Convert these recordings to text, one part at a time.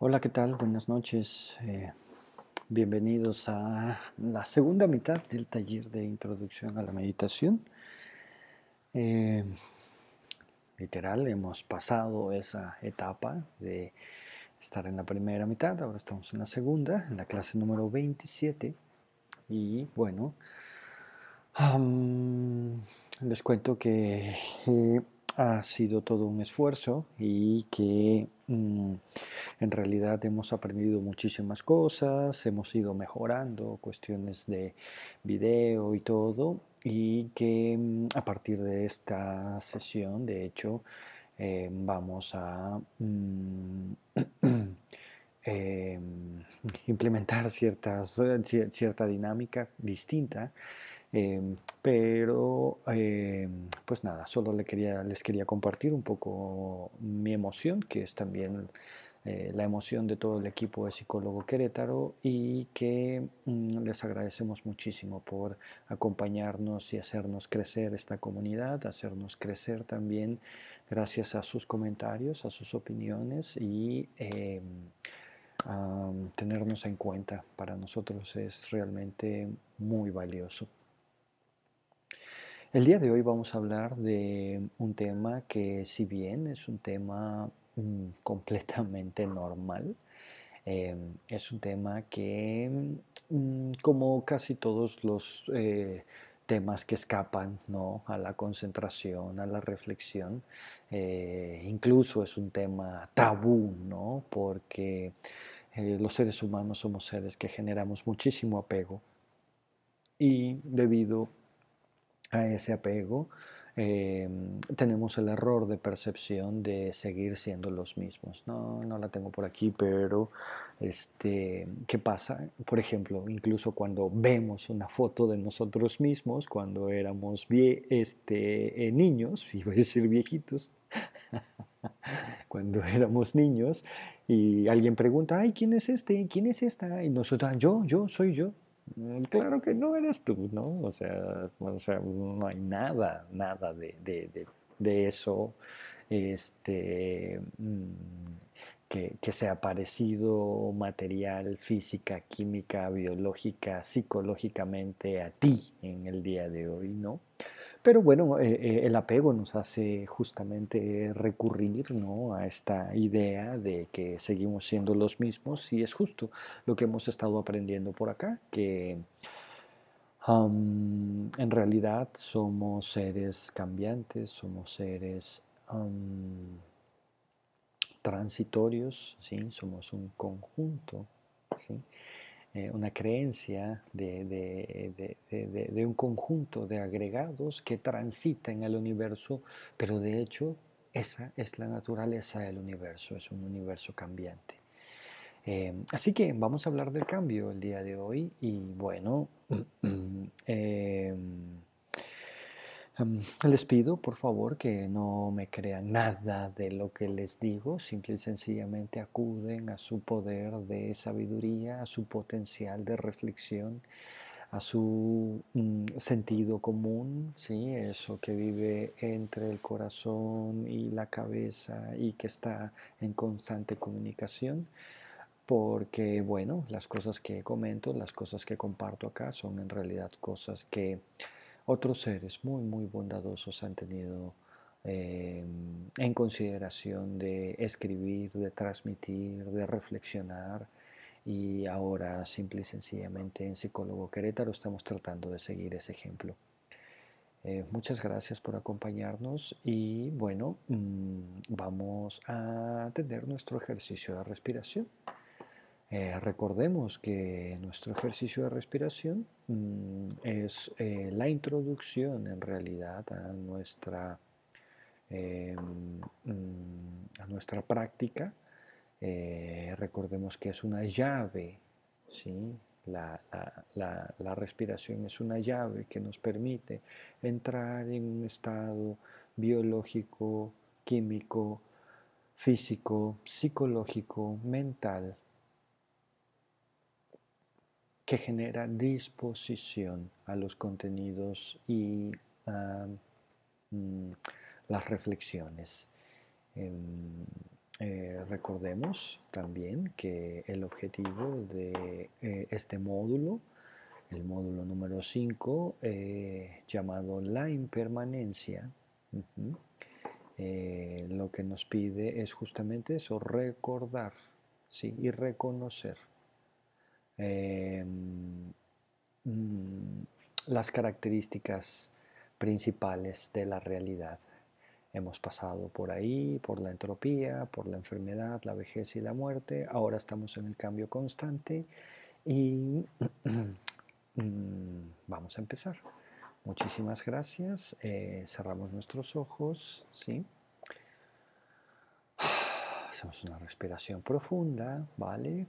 Hola, ¿qué tal? Buenas noches. Eh, bienvenidos a la segunda mitad del taller de introducción a la meditación. Eh, literal, hemos pasado esa etapa de estar en la primera mitad, ahora estamos en la segunda, en la clase número 27. Y bueno, les cuento que eh, ha sido todo un esfuerzo y que mm, en realidad hemos aprendido muchísimas cosas, hemos ido mejorando cuestiones de video y todo y que mm, a partir de esta sesión de hecho eh, vamos a mm, em, implementar ciertas, cierta dinámica distinta Em, pero, em, pues nada, solo les quería compartir un poco mi emoción, que es también eh, la emoción de todo el equipo de Psicólogo Querétaro y que mm, les agradecemos muchísimo por acompañarnos y hacernos crecer esta comunidad, hacernos crecer también gracias a sus comentarios, a sus opiniones y em, tenernos en cuenta. Para nosotros es realmente muy valioso. El día de hoy vamos a hablar de un tema que si bien es un tema mm, completamente normal, em, es un tema que, mm, como casi todos los eh, temas que escapan ¿no? a la concentración, a la reflexión, eh, incluso es un tema tabú, ¿no? porque eh, los seres humanos somos seres que generamos muchísimo apego y debido a ese apego, em, tenemos el error de percepción de seguir siendo los mismos. No, no la tengo por aquí, pero este, ¿qué pasa? Por ejemplo, incluso cuando vemos una foto de nosotros mismos, cuando éramos este, eh, niños, iba a decir viejitos, cuando éramos niños, y alguien pregunta, ay, ¿quién es este? ¿Quién es esta? Y nosotros, ah, yo, yo, soy yo. Mm, claro que no eres tú, ¿no? O sea, no hay nada, nada de, de, de, eso este, mm, que, que, sea parecido material, física, química, biológica, psicológicamente a ti en el día de hoy, ¿no? Pero bueno, eh, eh, el apego nos hace justamente recurrir ¿no? a esta idea de que seguimos siendo los mismos y es justo lo que hemos estado aprendiendo por acá, que en realidad somos seres cambiantes, somos seres transitorios, ¿sí? somos un conjunto. ¿sí? Eh, una creencia de, un conjunto de agregados que transita en el universo, pero de hecho esa es la naturaleza del universo, es un universo cambiante. Eh, así que vamos a hablar del cambio el día de hoy y bueno, eh, les pido, por favor, que no me crean nada de lo que les digo, simple y sencillamente acuden a su poder de sabiduría, a su potencial de reflexión, a su mm, sentido común, ¿sí? eso que vive entre el corazón y la cabeza y que está en constante comunicación, porque, bueno, las cosas que comento, las cosas que comparto acá son en realidad cosas que otros seres muy, muy bondadosos han tenido em, en consideración de escribir, de transmitir, de reflexionar. Y ahora, simple y sencillamente, en Psicólogo Querétaro estamos tratando de seguir ese ejemplo. Eh, muchas gracias por acompañarnos y bueno, mm, vamos a tener nuestro ejercicio de respiración. Eh, recordemos que nuestro ejercicio de respiración mm, es eh, la introducción en realidad a nuestra, em, mm, a nuestra práctica. Eh, recordemos que es una llave, ¿sí? La, la, respiración es una llave que nos permite entrar en un estado biológico, químico, físico, psicológico, mental que genera disposición a los contenidos y mm, las reflexiones. Em, eh, recordemos también que el objetivo de eh, este módulo, el módulo número 5, eh, llamado la impermanencia, lo que nos pide es justamente eso, recordar ¿sí? y reconocer em, mm, las características principales de la realidad. Hemos pasado por ahí, por la entropía, por la enfermedad, la vejez y la muerte. Ahora estamos en el cambio constante y mm, vamos a empezar. Muchísimas gracias. Eh, cerramos nuestros ojos, ¿sí? Hacemos una respiración profunda, ¿vale?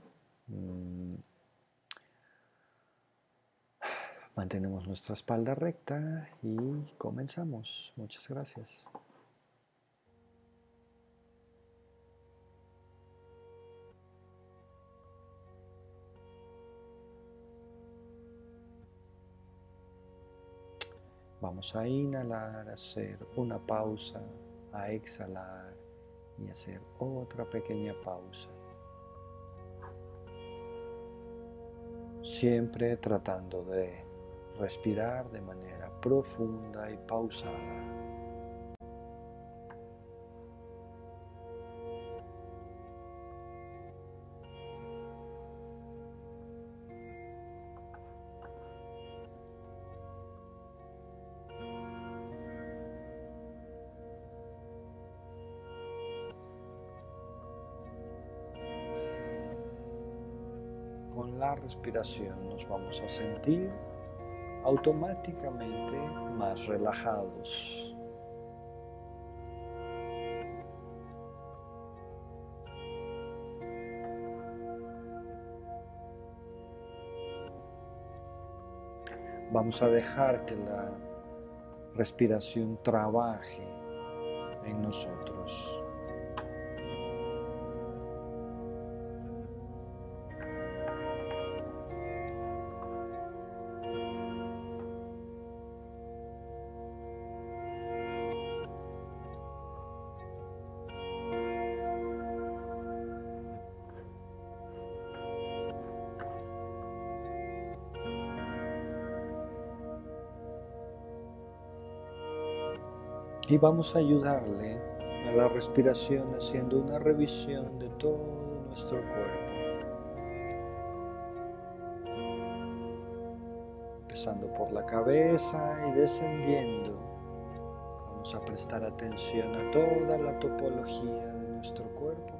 Mm. Mantenemos nuestra espalda recta y comenzamos. Muchas gracias. Vamos a inhalar, hacer una pausa, a exhalar y hacer otra pequeña pausa. Siempre tratando de respirar de manera profunda y pausada. respiración nos vamos a sentir automáticamente más relajados. Vamos a dejar que la respiración trabaje en nosotros. Y vamos a ayudarle a la respiración haciendo una revisión de todo nuestro cuerpo. Empezando por la cabeza y descendiendo. Vamos a prestar atención a toda la topología de nuestro cuerpo.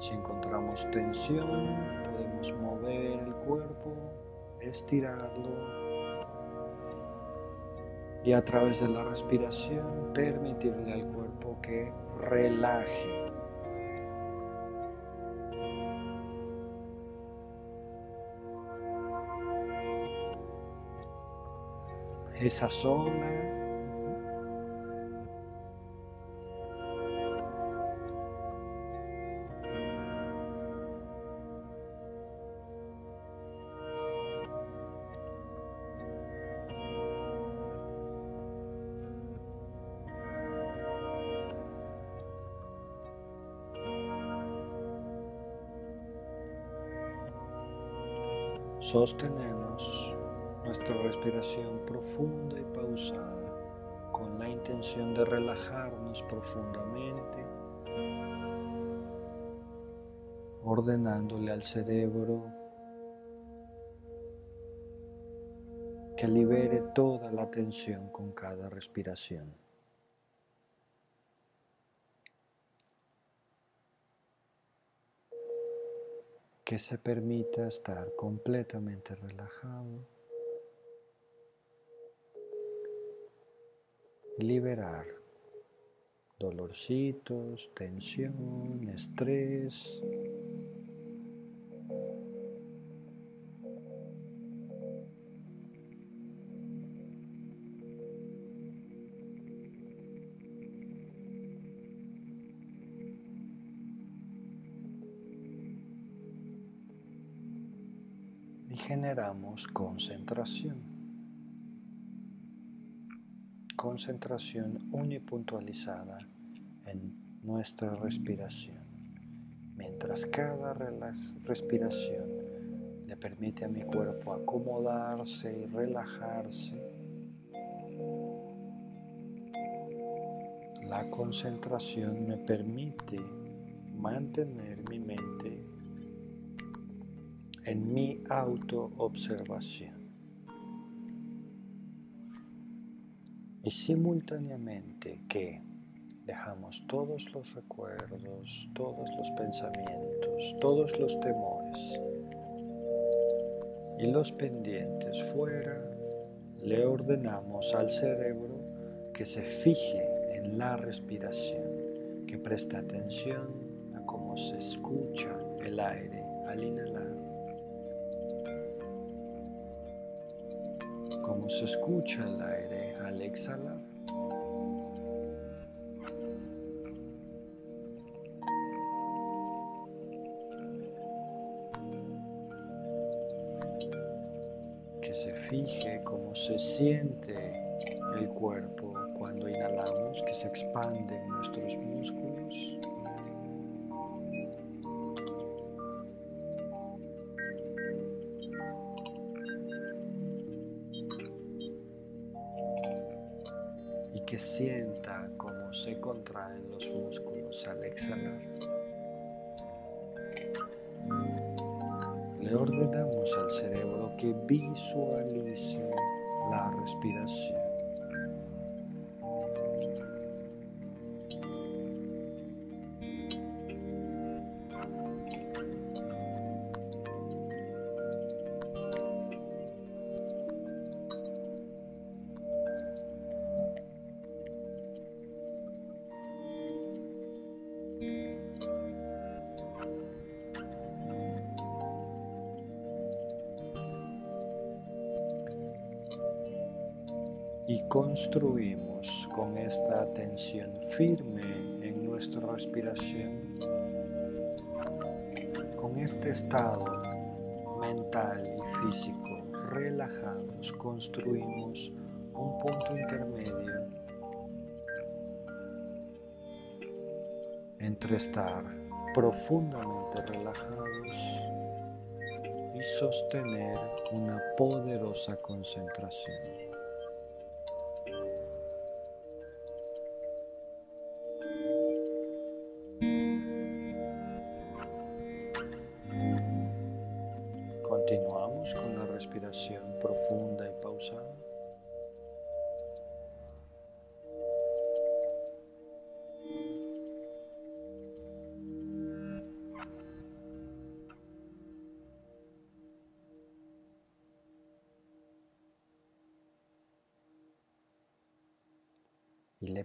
Si encontramos tensión, podemos mover el cuerpo, estirarlo y a través de la respiración permitirle al cuerpo que relaje. Esa zona Sostenemos nuestra respiración profunda y pausada con la intención de relajarnos profundamente, ordenándole al cerebro que libere toda la tensión con cada respiración. Que se permita estar completamente relajado, liberar dolorcitos, tensión, estrés, generamos concentración. Concentración unipuntualizada en nuestra respiración, mientras cada respiración le permite a mi cuerpo acomodarse y relajarse. La concentración me permite mantener mi mente en mi autoobservación. Y simultáneamente que dejamos todos los recuerdos, todos los pensamientos, todos los temores y los pendientes fuera, le ordenamos al cerebro que se fije en la respiración, que preste atención a cómo se escucha el aire al inhalar cómo se escucha el aire al exhalar. Que se fije cómo se siente el cuerpo cuando inhalamos, que se expanden nuestros músculos. Ordenamos al cerebro que visualice la respiración. Construimos un punto intermedio entre estar profundamente relajados y sostener una poderosa concentración.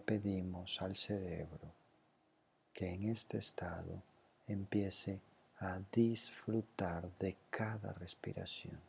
Pedimos al cerebro que en este estado empiece a disfrutar de cada respiración.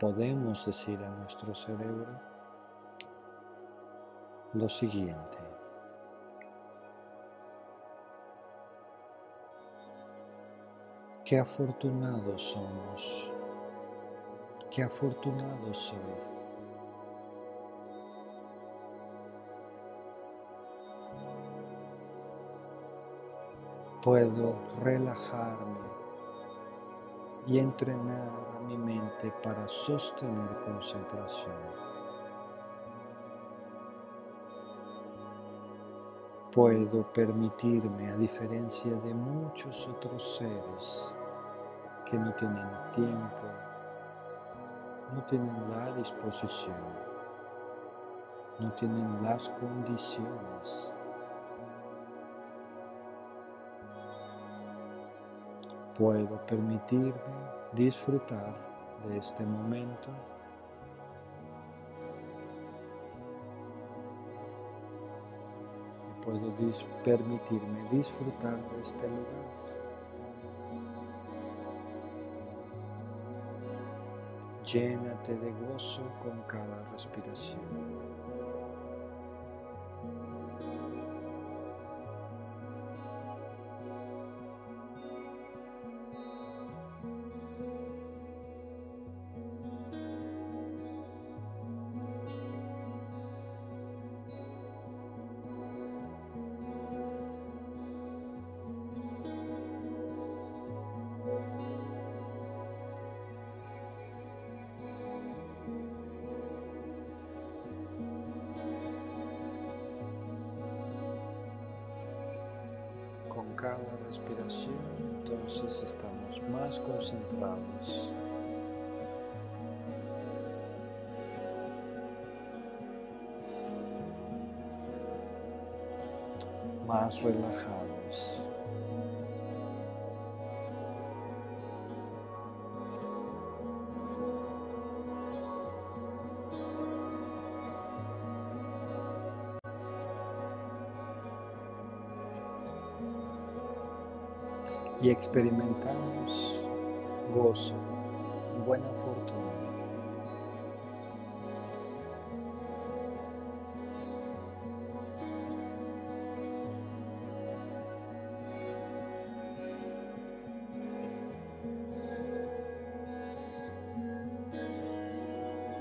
Podemos decir a nuestro cerebro lo siguiente. Qué afortunados somos, qué afortunados soy. Puedo relajarme y entrenar mi mente para sostener concentración. Puedo permitirme, a diferencia de muchos otros seres que no tienen tiempo, no tienen la disposición, no tienen las condiciones puedo permitirme disfrutar de este momento puedo permitirme disfrutar de este lugar Llénate de gozo con cada respiración. Y experimentamos gozo, buena fortuna.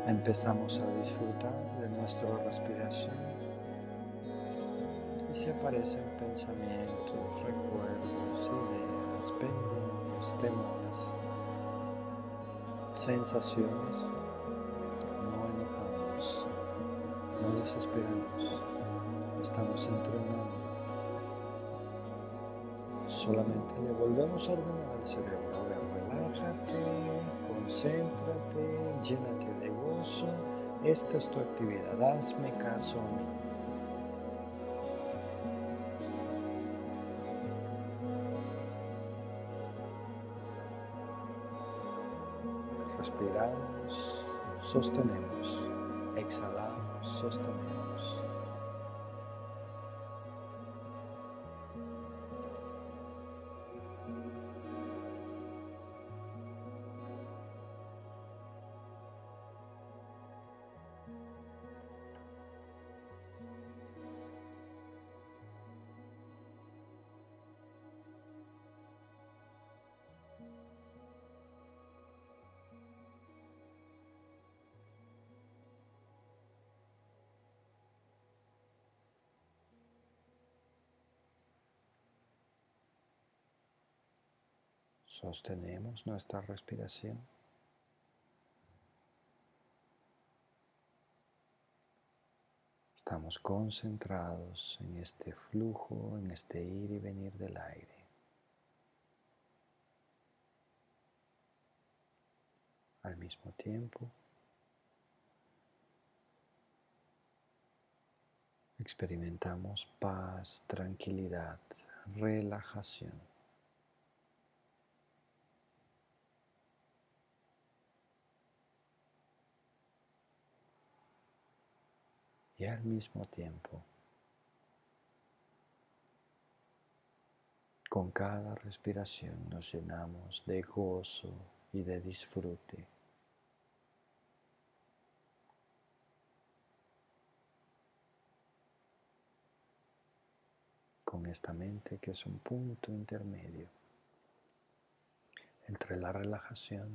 Empezamos a disfrutar de nuestra respiración se aparecen pensamientos, recuerdos, ideas pendientes, temores, sensaciones, no enojamos, no desesperamos, estamos entrenando. Solamente le volvemos a ordenar al cerebro. relájate, concéntrate, llénate de gozo. Esta es tu actividad, hazme caso a mí. Respiramos, Sostenemos nuestra respiración. Estamos concentrados en este flujo, en este ir y venir del aire. Al mismo tiempo, experimentamos paz, tranquilidad, relajación. Y al mismo tiempo, con cada respiración nos llenamos de gozo y de disfrute. con esta mente que es un punto intermedio entre la relajación,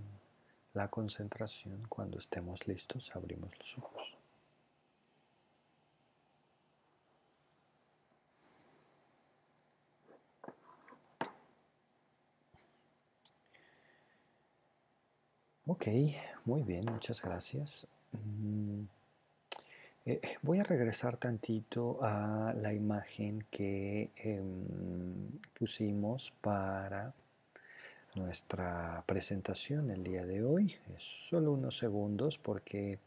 la concentración. Cuando estemos listos, abrimos los ojos. Ok, muy bien, muchas gracias. Mm, eh, voy a regresar tantito a la imagen que em, pusimos para nuestra presentación el día de hoy. Es solo unos segundos porque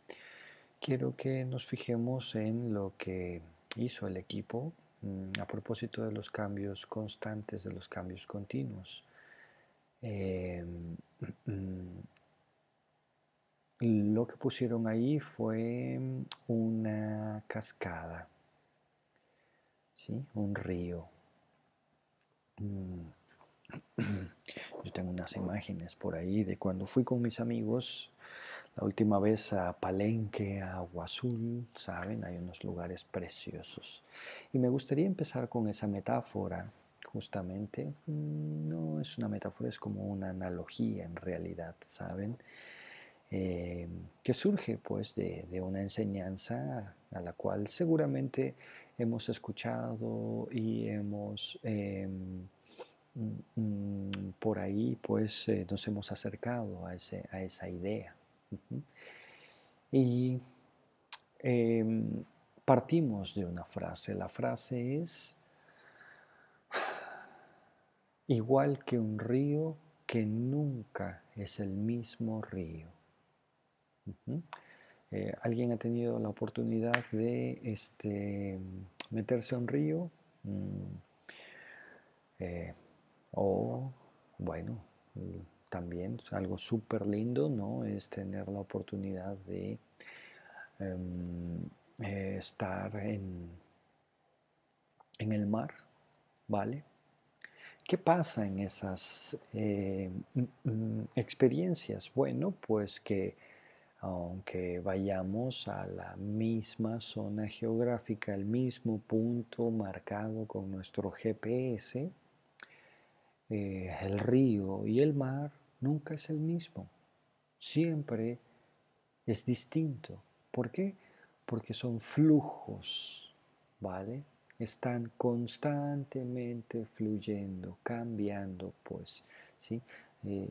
quiero que nos fijemos en lo que hizo el equipo mm, a propósito de los cambios constantes, de los cambios continuos. Em, mm, lo que pusieron ahí fue mm, una cascada, ¿sí? un río. Mm. Yo tengo unas imágenes por ahí de cuando fui con mis amigos la última vez a Palenque, a Agua Azul, ¿saben? Hay unos lugares preciosos. Y me gustaría empezar con esa metáfora, justamente. Mm, no es una metáfora, es como una analogía en realidad, ¿saben? Eh, que surge pues de, una enseñanza a la cual seguramente hemos escuchado y hemos em, mm, mm, por ahí pues eh, nos hemos acercado a, ese, a esa idea. Y em, partimos de una frase. La frase es, igual que un río que nunca es el mismo río. Eh, ¿Alguien ha tenido la oportunidad de este, meterse a un río? Mm, eh, o, bueno, también algo súper lindo, ¿no? Es tener la oportunidad de em, eh, estar en, el mar, ¿vale? ¿Qué pasa en esas eh, experiencias? Bueno, pues que aunque vayamos a la misma zona geográfica, al mismo punto marcado con nuestro GPS, eh, el río y el mar nunca es el mismo. Siempre es distinto. ¿Por qué? Porque son flujos, ¿vale? Están constantemente fluyendo, cambiando, pues, ¿sí? Eh,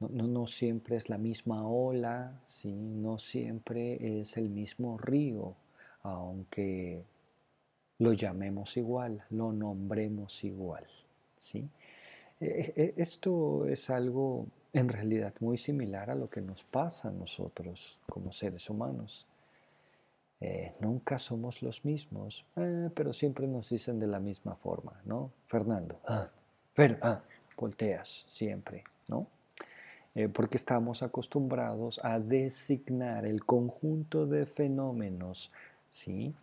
no, no, siempre es la misma ola, ¿sí? no siempre es el mismo río, aunque lo llamemos igual, lo nombremos igual. ¿sí? E, e, esto es algo en realidad muy similar a lo que nos pasa a nosotros como seres humanos. Eh, nunca somos los mismos, eh, pero siempre nos dicen de la misma forma, ¿no? Fernando, ah, Fer, ah, volteas siempre, ¿no? Eh, porque estamos acostumbrados a designar el conjunto de fenómenos, ¿sí?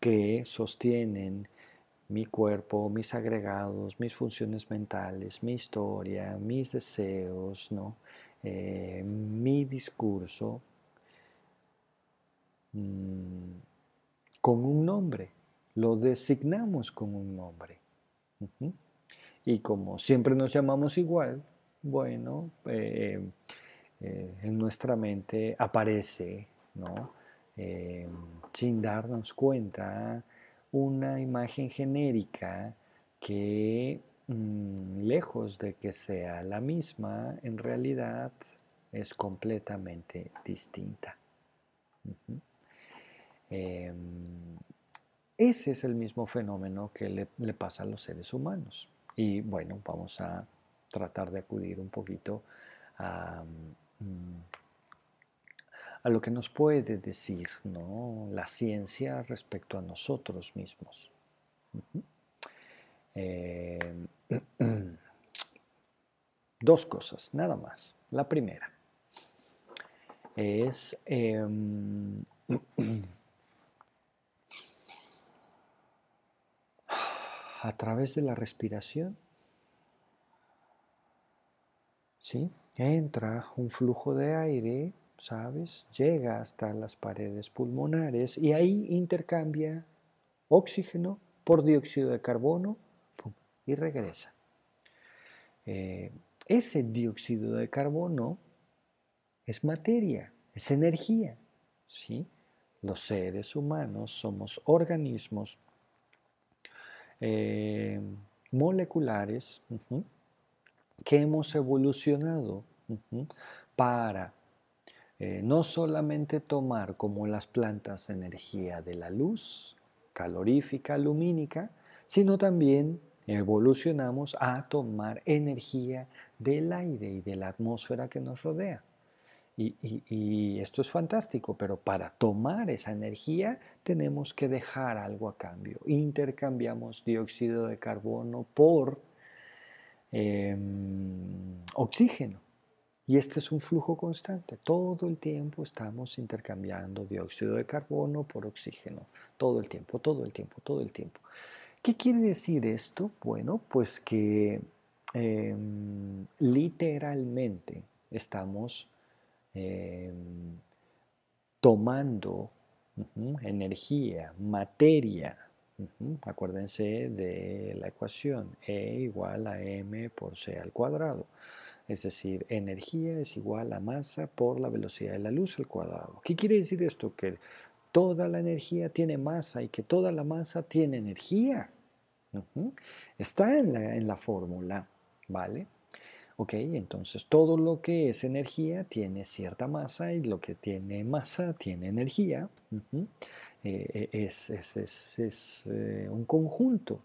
que sostienen mi cuerpo, mis agregados, mis funciones mentales, mi historia, mis deseos, ¿no? Eh, mi discurso mm, con un nombre, lo designamos con un nombre. Y como siempre nos llamamos igual, bueno, eh, eh, en nuestra mente aparece, ¿no? sin darnos cuenta, una imagen genérica que mm, lejos de que sea la misma, en realidad es completamente distinta. Em, ese es el mismo fenómeno que le, pasa a los seres humanos. Y bueno, vamos a tratar de acudir un poquito a... Mm, a lo que nos puede decir ¿no? la ciencia respecto a nosotros mismos. Eh, dos cosas, nada más. La primera es em, a través de la respiración, ¿sí? entra un flujo de aire ¿sabes? Llega hasta las paredes pulmonares y ahí intercambia oxígeno por dióxido de carbono y regresa. Eh, ese dióxido de carbono es materia, es energía. ¿sí? Los seres humanos somos organismos eh, moleculares que hemos evolucionado para eh, no solamente tomar como las plantas energía de la luz, calorífica, lumínica, sino también evolucionamos a tomar energía del aire y de la atmósfera que nos rodea. Y, esto es fantástico, pero para tomar esa energía tenemos que dejar algo a cambio. Intercambiamos dióxido de carbono por em, oxígeno. Y este es un flujo constante. Todo el tiempo estamos intercambiando dióxido de carbono por oxígeno. Todo el tiempo, todo el tiempo, todo el tiempo. ¿Qué quiere decir esto? Bueno, pues que em, literalmente estamos em, tomando energía, materia. Acuérdense de la ecuación E igual a m por c al cuadrado. Es decir, energía es igual a masa por la velocidad de la luz al cuadrado. ¿Qué quiere decir esto? Que toda la energía tiene masa y que toda la masa tiene energía. Está en la, en la fórmula, ¿vale? Ok, entonces todo lo que es energía tiene cierta masa y lo que tiene masa tiene energía. Eh, eh, es, eh, un conjunto.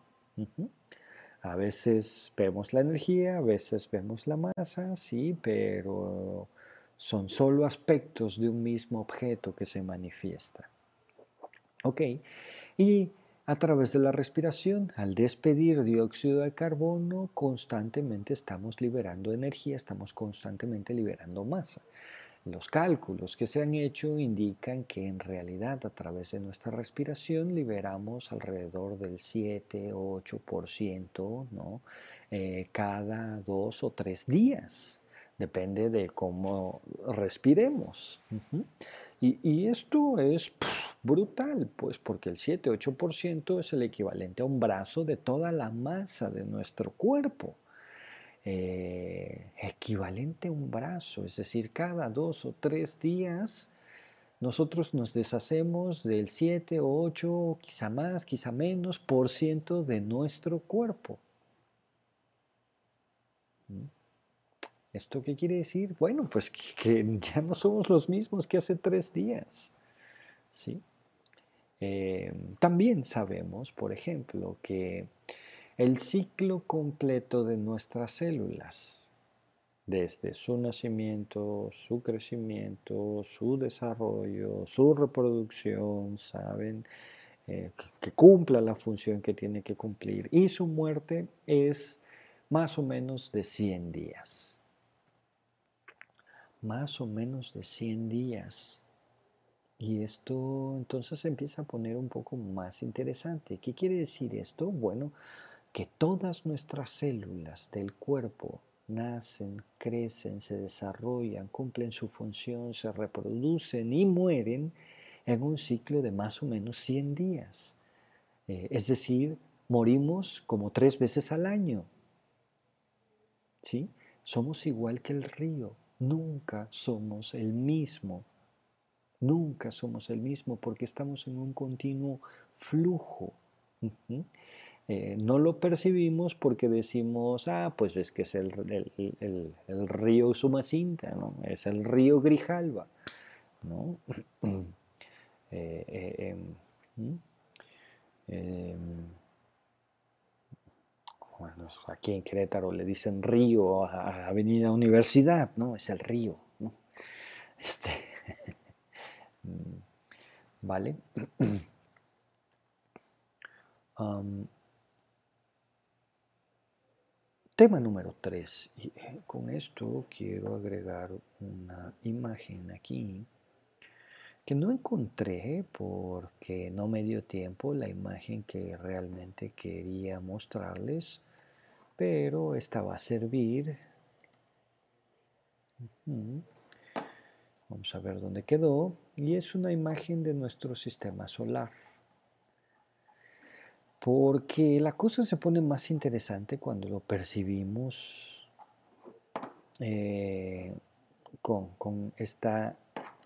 A veces vemos la energía, a veces vemos la masa, sí, pero son solo aspectos de un mismo objeto que se manifiesta. Ok, y a través de la respiración, al despedir dióxido de carbono, constantemente estamos liberando energía, estamos constantemente liberando masa. Los cálculos que se han hecho indican que en realidad a través de nuestra respiración liberamos alrededor del 7 o 8% ¿no? Eh, cada dos o tres días. Depende de cómo respiremos. y, esto es brutal, pues porque el 7-8% es el equivalente a un brazo de toda la masa de nuestro cuerpo. Eh, equivalente a un brazo, es decir, cada dos o tres días nosotros nos deshacemos del 7 o 8, quizá más, quizá menos, por ciento de nuestro cuerpo. ¿Mm? ¿Esto qué quiere decir? Bueno, pues que, ya no somos los mismos que hace tres días. ¿sí? Eh, también sabemos, por ejemplo, que el ciclo completo de nuestras células, desde su nacimiento, su crecimiento, su desarrollo, su reproducción, saben, eh, que cumpla la función que tiene que cumplir, y su muerte es más o menos de 100 días. Más o menos de 100 días. Y esto entonces se empieza a poner un poco más interesante. ¿Qué quiere decir esto? Bueno, que todas nuestras células del cuerpo nacen, crecen, se desarrollan, cumplen su función, se reproducen y mueren en un ciclo de más o menos 100 días. Eh, es decir, morimos como tres veces al año. ¿Sí? Somos igual que el río, nunca somos el mismo Nunca somos el mismo porque estamos en un continuo flujo. Eh, no lo percibimos porque decimos, ah, pues es que es el, río Sumacinta, ¿no? es el río Grijalva. ¿no? Eh, eh, em, em, bueno, aquí en Querétaro le dicen río a, Avenida Universidad, ¿no? Es el río, ¿no? Este, ¿Vale? tema número 3. Y eh, con esto quiero agregar una imagen aquí que no encontré porque no me dio tiempo la imagen que realmente quería mostrarles, pero esta va a servir. Vamos a ver dónde quedó. Y es una imagen de nuestro sistema solar. Porque la cosa se pone más interesante cuando lo percibimos eh, con, esta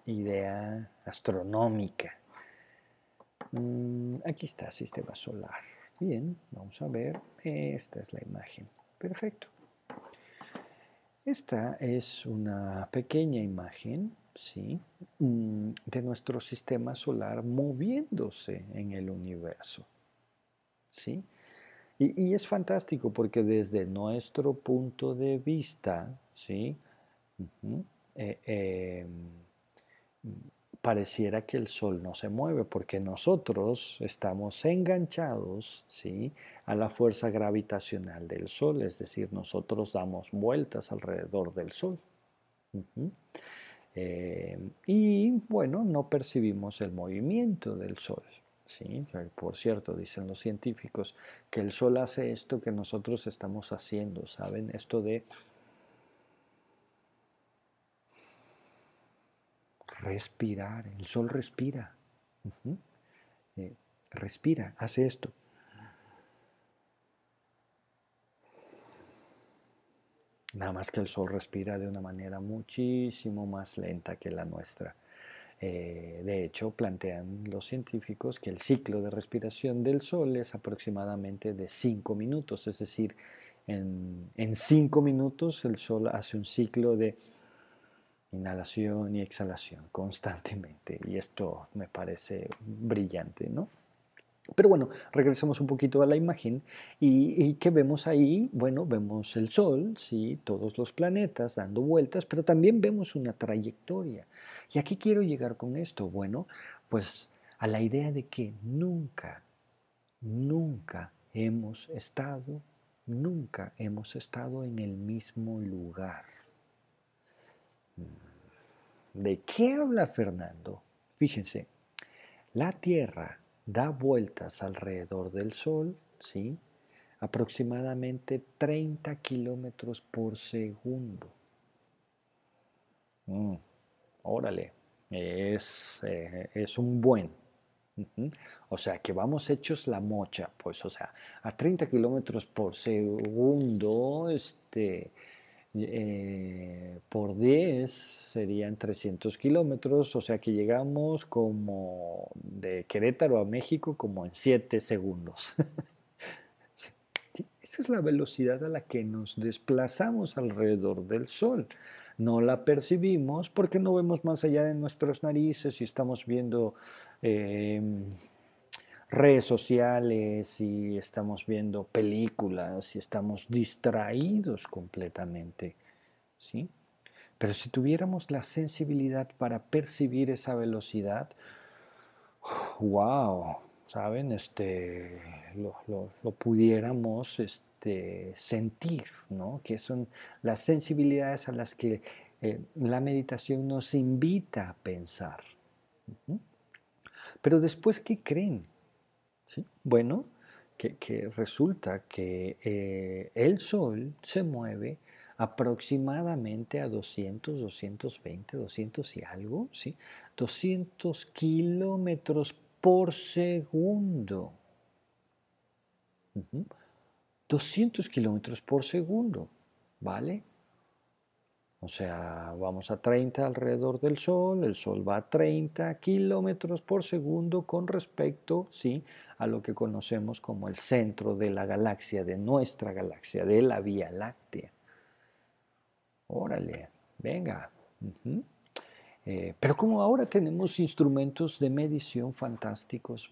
idea astronómica. Mm, aquí está, sistema solar. Bien, vamos a ver. Esta es la imagen. Perfecto. Esta es una pequeña imagen ¿sí? Mm, de nuestro sistema solar moviéndose en el universo. ¿sí? Y, es fantástico porque desde nuestro punto de vista, ¿sí? Eh, em, pareciera que el Sol no se mueve porque nosotros estamos enganchados ¿sí? a la fuerza gravitacional del Sol, es decir, nosotros damos vueltas alrededor del Sol. Eh, y bueno, no percibimos el movimiento del Sol. ¿sí? Por cierto, dicen los científicos que el Sol hace esto que nosotros estamos haciendo, ¿saben? Esto de respirar. El Sol respira. Eh, respira, hace esto. Nada más que el sol respira de una manera muchísimo más lenta que la nuestra. Eh, de hecho, plantean los científicos que el ciclo de respiración del sol es aproximadamente de 5 minutos, es decir, en 5 minutos el sol hace un ciclo de inhalación y exhalación constantemente y esto me parece brillante, ¿no? Pero bueno, regresemos un poquito a la imagen y, y ¿qué vemos ahí? Bueno, vemos el Sol, sí, todos los planetas dando vueltas, pero también vemos una trayectoria. ¿Y aquí quiero llegar con esto? Bueno, pues a la idea de que nunca, nunca hemos estado, nunca hemos estado en el mismo lugar. ¿De qué habla Fernando? Fíjense, la Tierra da vueltas alrededor del Sol, ¿sí? aproximadamente 30 kilómetros por segundo. Mm, órale, es, eh, es, un buen. O sea, que vamos hechos la mocha, pues, o sea, a 30 kilómetros por segundo, este, eh, por 10 serían 300 kilómetros, o sea que llegamos como de Querétaro a México como en 7 segundos. Esa es la velocidad a la que nos desplazamos alrededor del Sol. No la percibimos porque no vemos más allá de nuestras narices y estamos viendo em, redes sociales y estamos viendo películas y estamos distraídos completamente. ¿sí? Pero si tuviéramos la sensibilidad para percibir esa velocidad, wow, ¿saben? Este, lo, pudiéramos este, sentir, ¿no? Que son las sensibilidades a las que eh, la meditación nos invita a pensar. Pero después, ¿qué creen? Bueno, que, resulta que eh, el Sol se mueve aproximadamente a 200, 220, 200 y algo, ¿sí? 200 kilómetros por segundo. 200 kilómetros por segundo, ¿vale? O sea, vamos a 30 alrededor del Sol, el Sol va a 30 kilómetros por segundo con respecto, sí, a lo que conocemos como el centro de la galaxia, de nuestra galaxia, de la Vía Láctea. Órale, venga. Eh, pero como ahora tenemos instrumentos de medición fantásticos,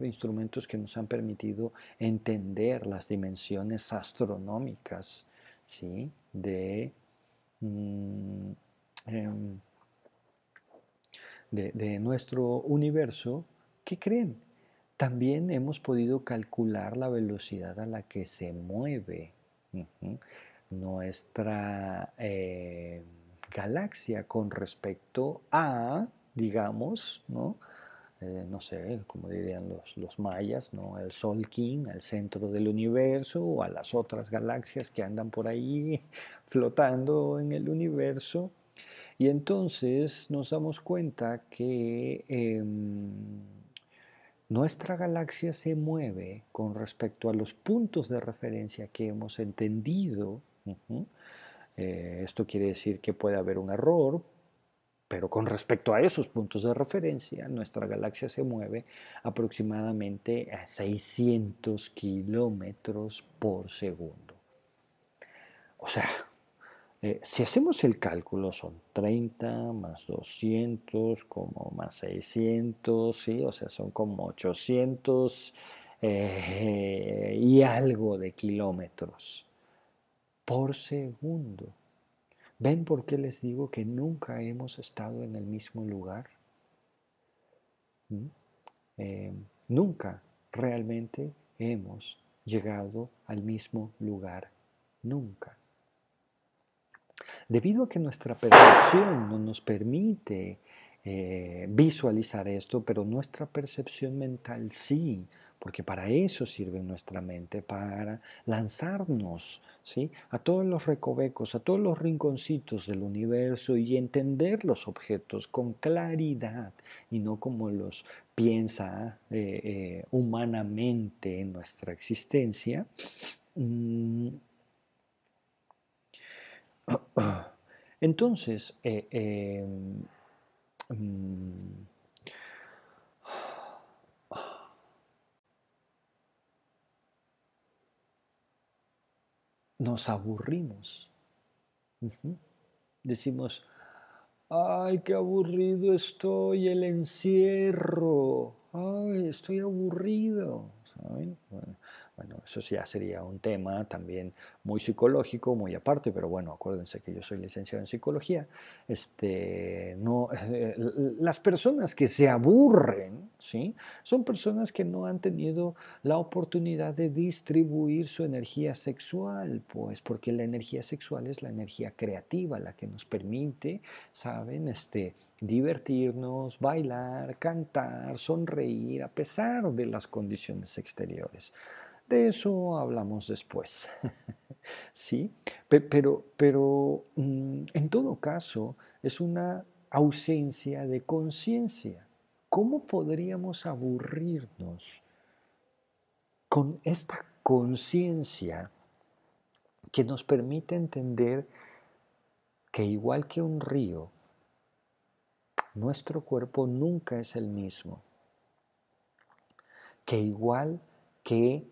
instrumentos que nos han permitido entender las dimensiones astronómicas, ¿sí? De Mm, em, de, nuestro universo, ¿qué creen? También hemos podido calcular la velocidad a la que se mueve nuestra eh, galaxia con respecto a, digamos, ¿no? Eh, no sé, como dirían los, mayas, ¿no? el Sol King, al centro del universo, o a las otras galaxias que andan por ahí flotando en el universo. Y entonces nos damos cuenta que em, nuestra galaxia se mueve con respecto a los puntos de referencia que hemos entendido. Eh, esto quiere decir que puede haber un error, pero con respecto a esos puntos de referencia, nuestra galaxia se mueve aproximadamente a 600 kilómetros por segundo. O sea, eh, si hacemos el cálculo, son 30 más 200, como más 600, ¿sí? o sea, son como 800 eh, y algo de kilómetros por segundo. ¿Ven por qué les digo que nunca hemos estado en el mismo lugar? ¿Mm? Eh, nunca realmente hemos llegado al mismo lugar. Nunca. Debido a que nuestra percepción no nos permite eh, visualizar esto, pero nuestra percepción mental sí porque para eso sirve nuestra mente, para lanzarnos ¿sí? a todos los recovecos, a todos los rinconcitos del universo y entender los objetos con claridad y no como los piensa eh, eh, humanamente en nuestra existencia. Mm. Entonces, eh, nos aburrimos. Decimos, ay, qué aburrido estoy, el encierro, ay, estoy aburrido. ¿saben? Bueno, eso ya sería un tema también muy psicológico, muy aparte, pero bueno, acuérdense que yo soy licenciado en psicología. Este, no, las personas que se aburren, ¿sí? Son personas que no han tenido la oportunidad de distribuir su energía sexual, pues, porque la energía sexual es la energía creativa, la que nos permite, ¿saben? Este, divertirnos, bailar, cantar, sonreír, a pesar de las condiciones exteriores. De eso hablamos después. ¿Sí? Pero, pero mm, en todo caso es una ausencia de conciencia. ¿Cómo podríamos aburrirnos con esta conciencia que nos permite entender que igual que un río, nuestro cuerpo nunca es el mismo? Que igual que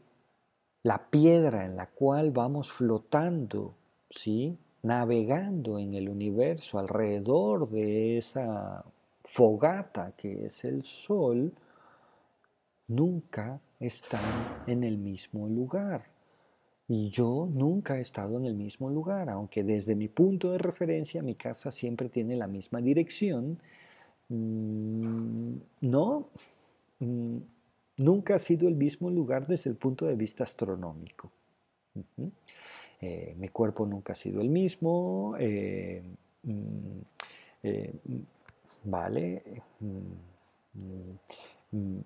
la piedra en la cual vamos flotando, ¿sí? navegando en el universo alrededor de esa fogata que es el sol, nunca están en el mismo lugar. Y yo nunca he estado en el mismo lugar, aunque desde mi punto de referencia mi casa siempre tiene la misma dirección. Mm, no, mm, nunca ha sido el mismo lugar desde el punto de vista astronómico. Eh, mi cuerpo nunca ha sido el mismo. Eh, mm, eh, vale. Mm, mm,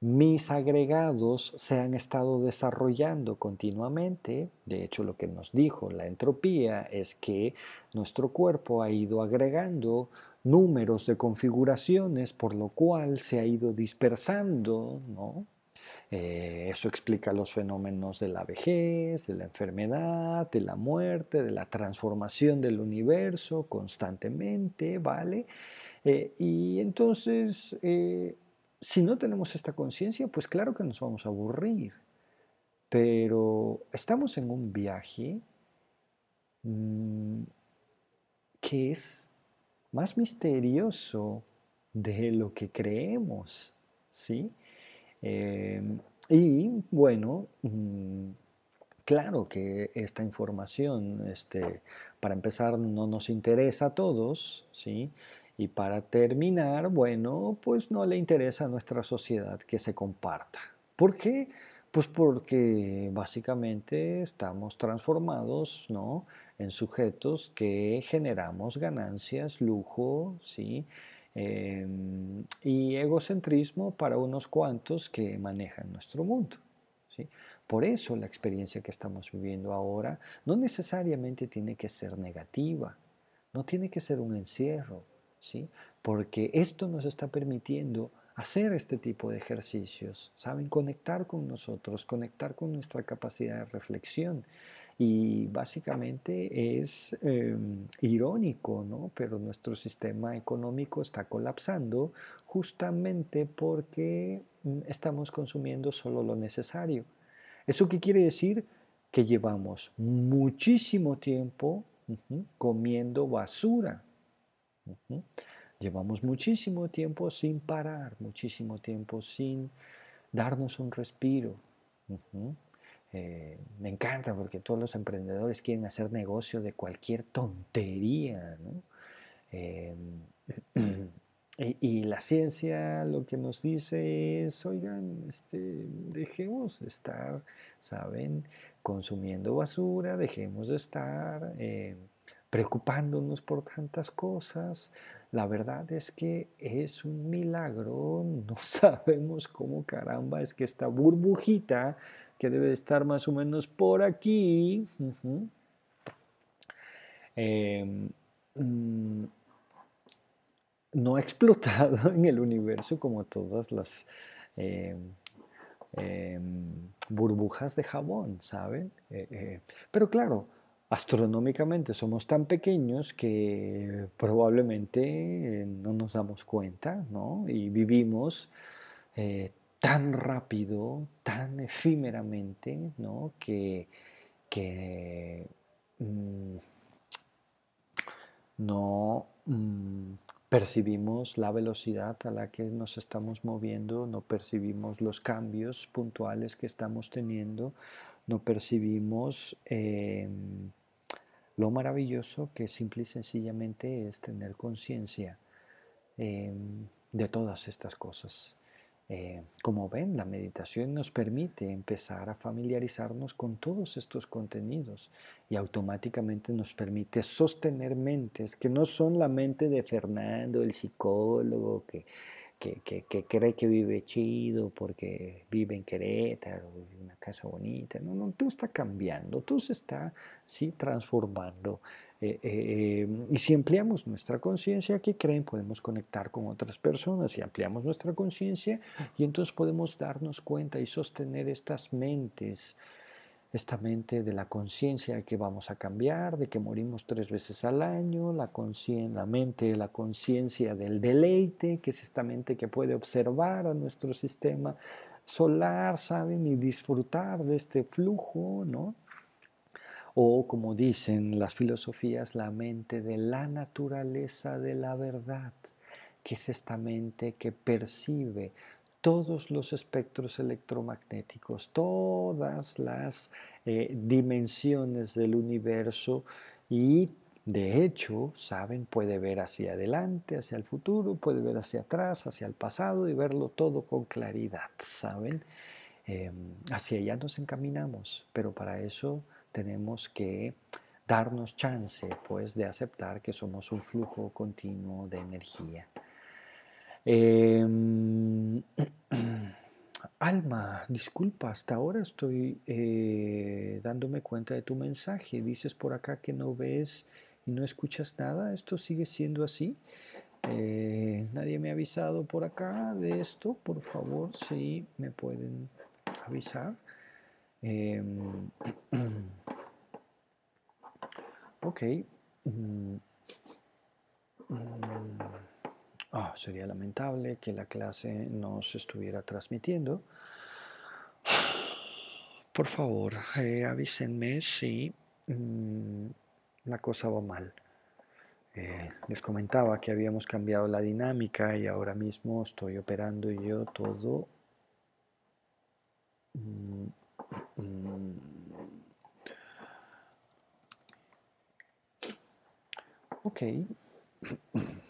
mis agregados se han estado desarrollando continuamente. De hecho, lo que nos dijo la entropía es que nuestro cuerpo ha ido agregando números de configuraciones, por lo cual se ha ido dispersando, ¿no? Eh, eso explica los fenómenos de la vejez, de la enfermedad, de la muerte, de la transformación del universo constantemente, ¿vale? Eh, y entonces, eh, si no tenemos esta conciencia, pues claro que nos vamos a aburrir, pero estamos en un viaje mm, que es más misterioso de lo que creemos, ¿sí? Em, y bueno, mm, claro que esta información, este, para empezar, no nos interesa a todos, ¿sí? Y para terminar, bueno, pues no le interesa a nuestra sociedad que se comparta. ¿Por qué? Pues porque básicamente estamos transformados, ¿no? En sujetos que generamos ganancias, lujo, ¿sí? Em, y egocentrismo para unos cuantos que manejan nuestro mundo. ¿sí? Por eso la experiencia que estamos viviendo ahora no necesariamente tiene que ser negativa, no tiene que ser un encierro, ¿sí? porque esto nos está permitiendo hacer este tipo de ejercicios, ¿saben? Conectar con nosotros, conectar con nuestra capacidad de reflexión y básicamente es em, irónico, ¿no? Pero nuestro sistema económico está colapsando justamente porque mm, estamos consumiendo solo lo necesario. ¿Eso qué quiere decir? Que llevamos muchísimo tiempo comiendo basura. Llevamos muchísimo tiempo sin parar, muchísimo tiempo sin darnos un respiro. Eh, me encanta porque todos los emprendedores quieren hacer negocio de cualquier tontería. Em, y, la ciencia lo que nos dice es, oigan, este, dejemos de estar, ¿saben? Consumiendo basura, dejemos de estar em, preocupándonos por tantas cosas, La verdad es que es un milagro, no sabemos cómo caramba es que esta burbujita que debe estar más o menos por aquí, em, mm, no ha explotado en el universo como todas las em, em, burbujas de jabón, ¿saben? Eh, eh, pero claro, astronómicamente somos tan pequeños que probablemente eh, no nos damos cuenta, ¿no? Y vivimos tan rápido, tan efímeramente, ¿no? Que, mm, no mm, percibimos la velocidad a la que nos estamos moviendo, no percibimos los cambios puntuales que estamos teniendo, no percibimos em, lo maravilloso que simple y sencillamente es tener conciencia em, de todas estas cosas. Eh, como ven, la meditación nos permite empezar a familiarizarnos con todos estos contenidos y automáticamente nos permite sostener mentes que no son la mente de Fernando, el psicólogo, que, que, cree que vive chido porque vive en Querétaro, en una casa bonita. No, no, todo está cambiando, todo se está sí, transformando. Eh, eh, y si ampliamos nuestra conciencia, ¿qué creen? Podemos conectar con otras personas y ampliamos nuestra conciencia y entonces podemos darnos cuenta y sostener estas mentes, esta mente de la conciencia que vamos a cambiar, de que morimos tres veces al año, la, la mente, la conciencia del deleite, que es esta mente que puede observar a nuestro sistema solar, ¿saben? Y disfrutar de este flujo, ¿no? O como dicen las filosofías, la mente de la naturaleza de la verdad, que es esta mente que percibe todos los espectros electromagnéticos, todas las eh, dimensiones del universo y de hecho, saben, puede ver hacia adelante, hacia el futuro, puede ver hacia atrás, hacia el pasado y verlo todo con claridad, ¿saben? Em, hacia allá nos encaminamos, pero para eso tenemos que darnos chance pues de aceptar que somos un flujo continuo de energía. Em, Alma, disculpa, hasta ahora estoy eh, dándome cuenta de tu mensaje. Dices por acá que no ves y no escuchas nada. ¿Esto sigue siendo así? Eh, nadie me ha avisado por acá de esto. Por favor, si me pueden avisar. Em, ok. Mm, mm, ah, sería lamentable que la clase no se estuviera transmitiendo. Por favor, eh, avísenme si mm, la cosa va mal. Eh, les comentaba que habíamos cambiado la dinámica y ahora mismo estoy operando yo todo Ok.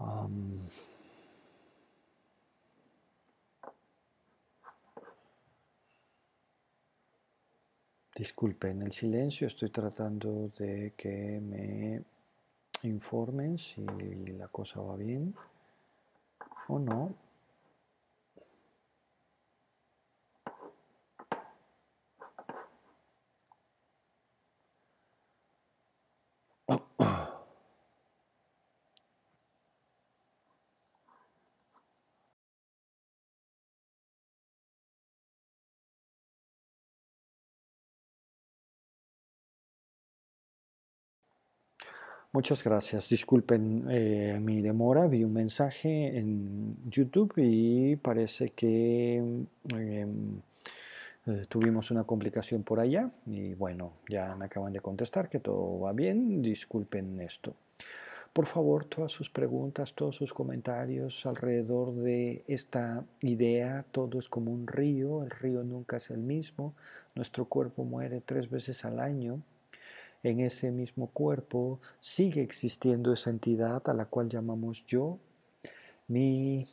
Um, disculpen el silencio, estoy tratando de que me informen si la cosa va bien o no. Muchas gracias. Disculpen eh, mi demora. Vi un mensaje en YouTube y parece que em, eh, tuvimos una complicación por allá. Y bueno, ya me acaban de contestar que todo va bien. Disculpen esto. Por favor, todas sus preguntas, todos sus comentarios alrededor de esta idea, todo es como un río, el río nunca es el mismo, nuestro cuerpo muere tres veces al año, en ese mismo cuerpo sigue existiendo esa entidad a la cual llamamos yo, mi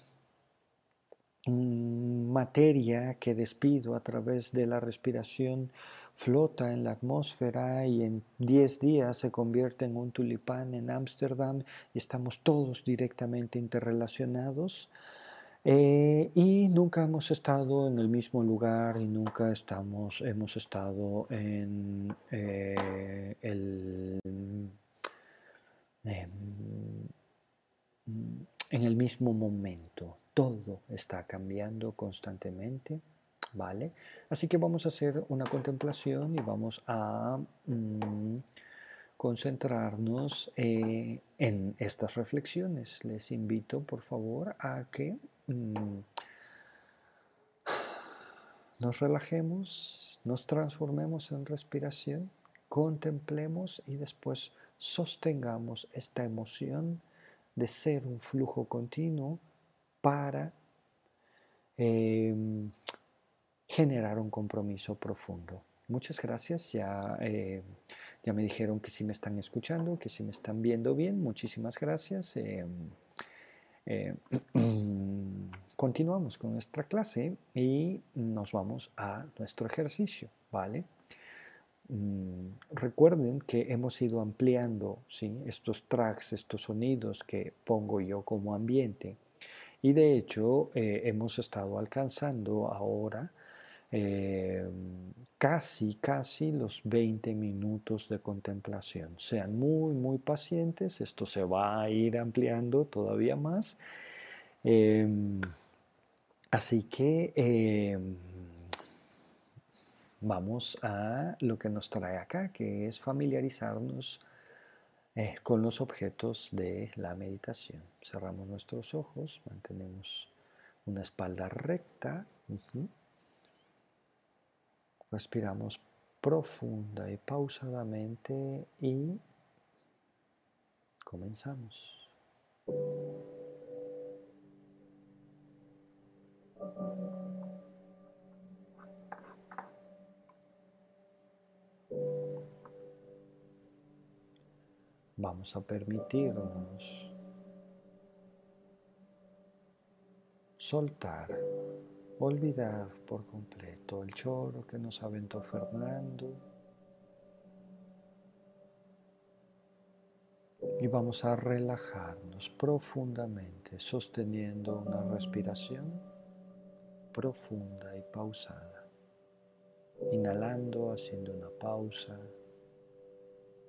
mm, materia que despido a través de la respiración flota en la atmósfera y en 10 días se convierte en un tulipán en Ámsterdam y estamos todos directamente interrelacionados. Eh, y nunca hemos estado en el mismo lugar y nunca estamos, hemos estado en eh, el, em, en el mismo momento. Todo está cambiando constantemente. ¿Vale? Así que vamos a hacer una contemplación y vamos a mm, concentrarnos eh, en estas reflexiones. Les invito, por favor, a que mm, nos relajemos, nos transformemos en respiración, contemplemos y después sostengamos esta emoción de ser un flujo continuo para em, generar un compromiso profundo. Muchas gracias, ya, eh, ya me dijeron que sí me están escuchando, que sí me están viendo bien, muchísimas gracias. Eh, continuamos con nuestra clase y nos vamos a nuestro ejercicio, ¿vale? Mm, recuerden que hemos ido ampliando ¿sí? estos tracks, estos sonidos que pongo yo como ambiente y de hecho hemos estado alcanzando ahora Em, casi, casi los 20 minutos de contemplación. Sean muy, muy pacientes, esto se va a ir ampliando todavía más. Em, así que em, vamos a lo que nos trae acá, que es familiarizarnos eh, con los objetos de la meditación. Cerramos nuestros ojos, mantenemos una espalda recta. Respiramos profunda y pausadamente y comenzamos. Vamos a permitirnos soltar olvidar por completo el choro que nos aventó Fernando. Y vamos a relajarnos profundamente, sosteniendo una respiración profunda y pausada. Inhalando, haciendo una pausa.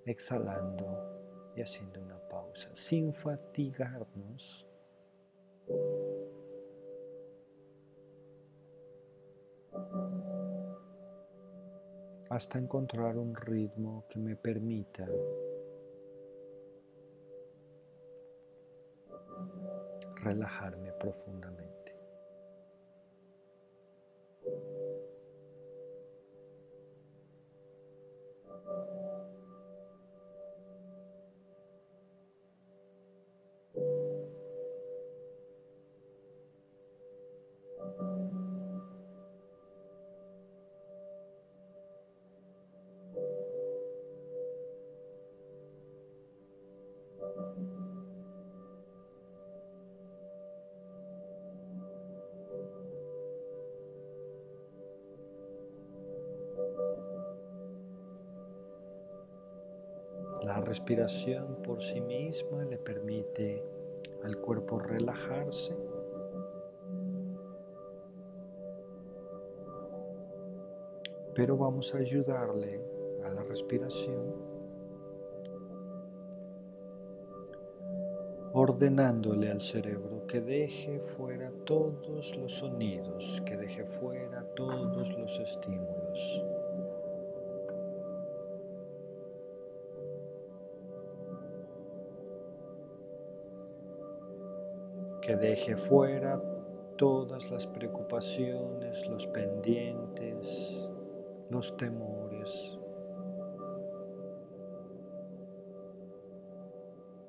Exhalando y haciendo una pausa, sin fatigarnos hasta encontrar un ritmo que me permita relajarme profundamente. La respiración por sí misma le permite al cuerpo relajarse. Pero vamos a ayudarle a la respiración ordenándole al cerebro que deje fuera todos los sonidos, que deje fuera todos los estímulos. Que deje fuera todas las preocupaciones, los pendientes, los temores.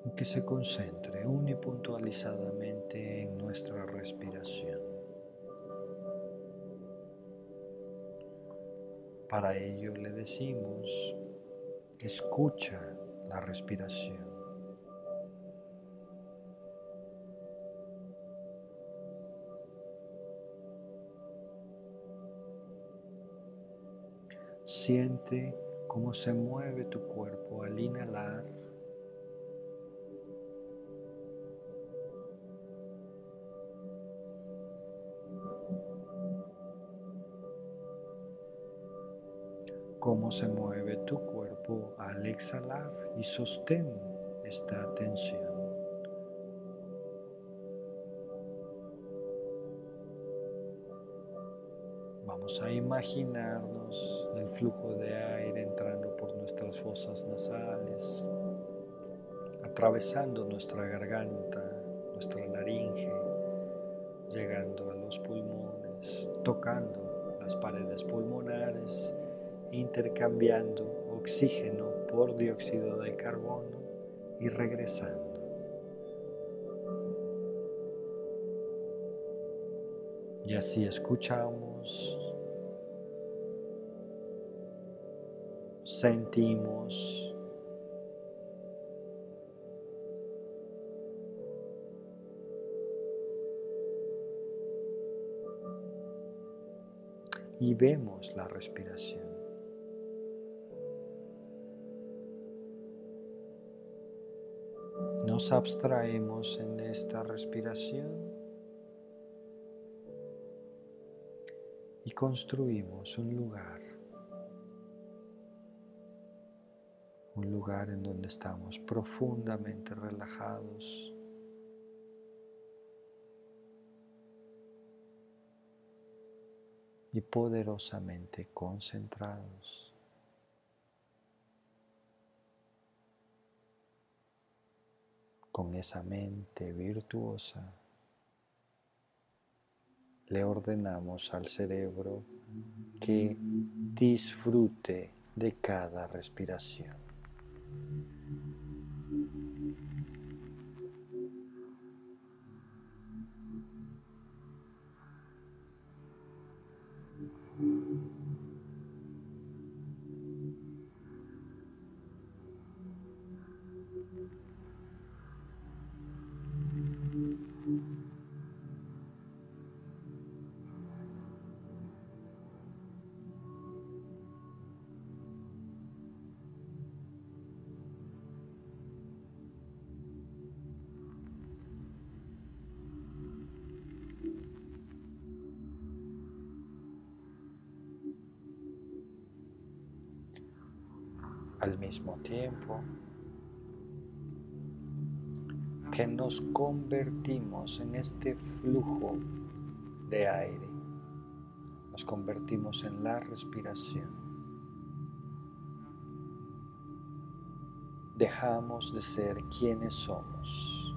Y que se concentre unipuntualizadamente en nuestra respiración. Para ello le decimos, escucha la respiración. Siente cómo se mueve tu cuerpo al inhalar cómo se mueve tu cuerpo al exhalar y sostén esta atención. Vamos a imaginarnos el flujo de aire entrando por nuestras fosas nasales, atravesando nuestra garganta, nuestra laringe, llegando a los pulmones, tocando las paredes pulmonares intercambiando oxígeno por dióxido de carbono y regresando. Y así escuchamos, sentimos, y vemos la respiración. nos abstraemos en esta respiración y construimos un lugar, un lugar en donde estamos profundamente relajados. y poderosamente concentrados. con esa mente virtuosa, le ordenamos al cerebro que disfrute de cada respiración. Thank you. Tiempo que nos convertimos en este flujo de aire, nos convertimos en la respiración. Dejamos de ser quienes somos.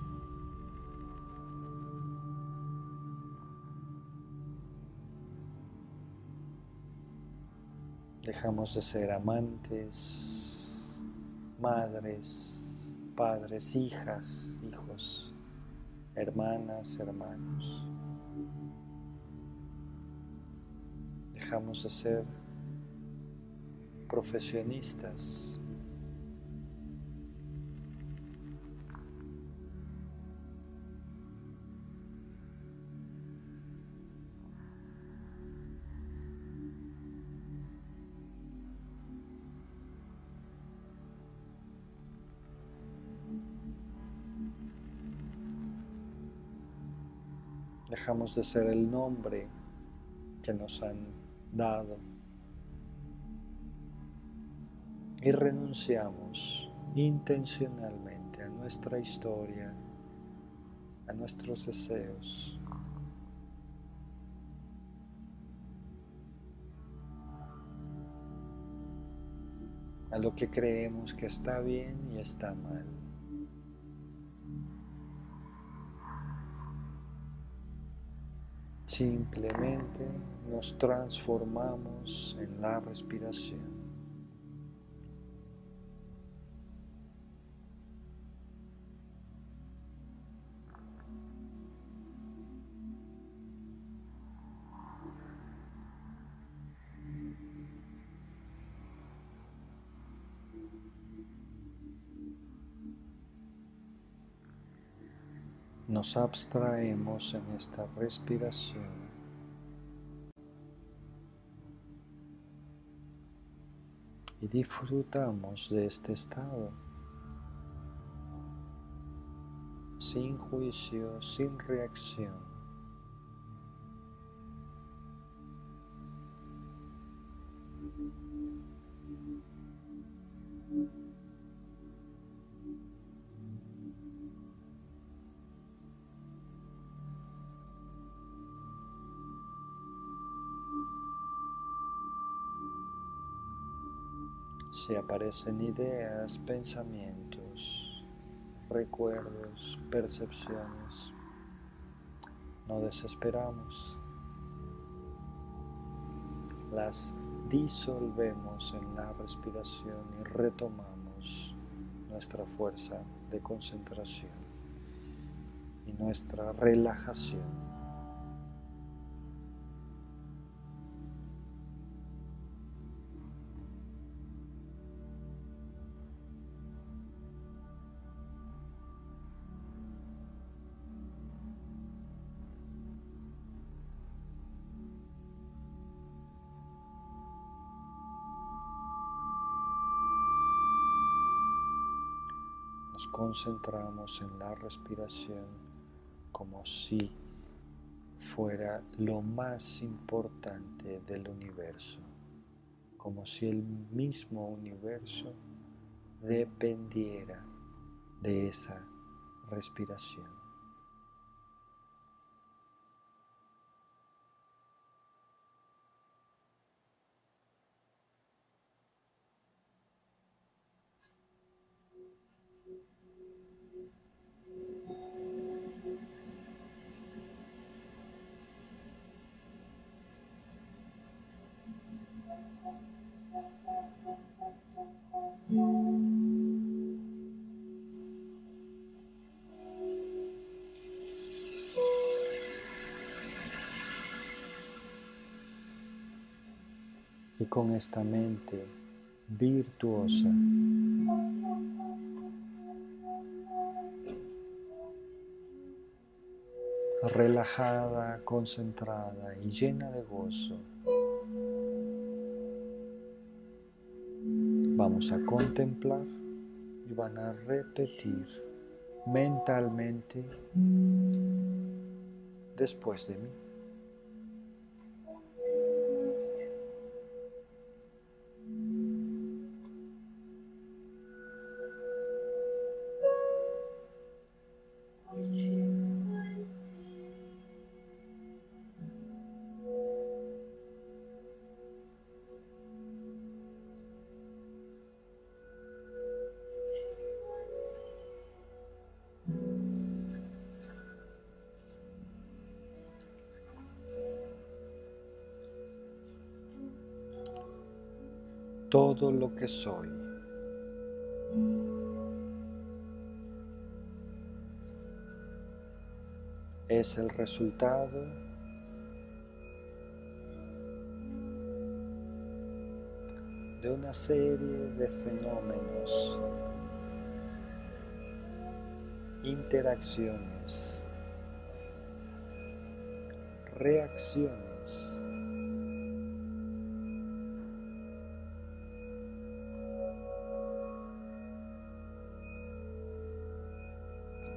Dejamos de ser amantes, madres, padres, hijas, hijos, hermanas, hermanos. Dejamos de ser profesionistas, dejamos de ser el nombre que nos han dado y renunciamos intencionalmente a nuestra historia, a nuestros deseos. a lo que creemos que está bien y está mal. Simplemente nos transformamos en la respiración. Nos abstraemos en esta respiración y disfrutamos de este estado sin juicio, sin reacción. Aparecen ideas, pensamientos, recuerdos, percepciones, no desesperamos. Las disolvemos en la respiración y retomamos nuestra fuerza de concentración y nuestra relajación. Concentramos en la respiración como si fuera lo más importante del universo, como si el mismo universo dependiera de esa respiración. Con esta mente virtuosa relajada, concentrada y llena de gozo. Vamos a contemplar y van a repetir mentalmente después de mí. Todo lo que soy. Es el resultado de una serie de fenómenos, interacciones, reacciones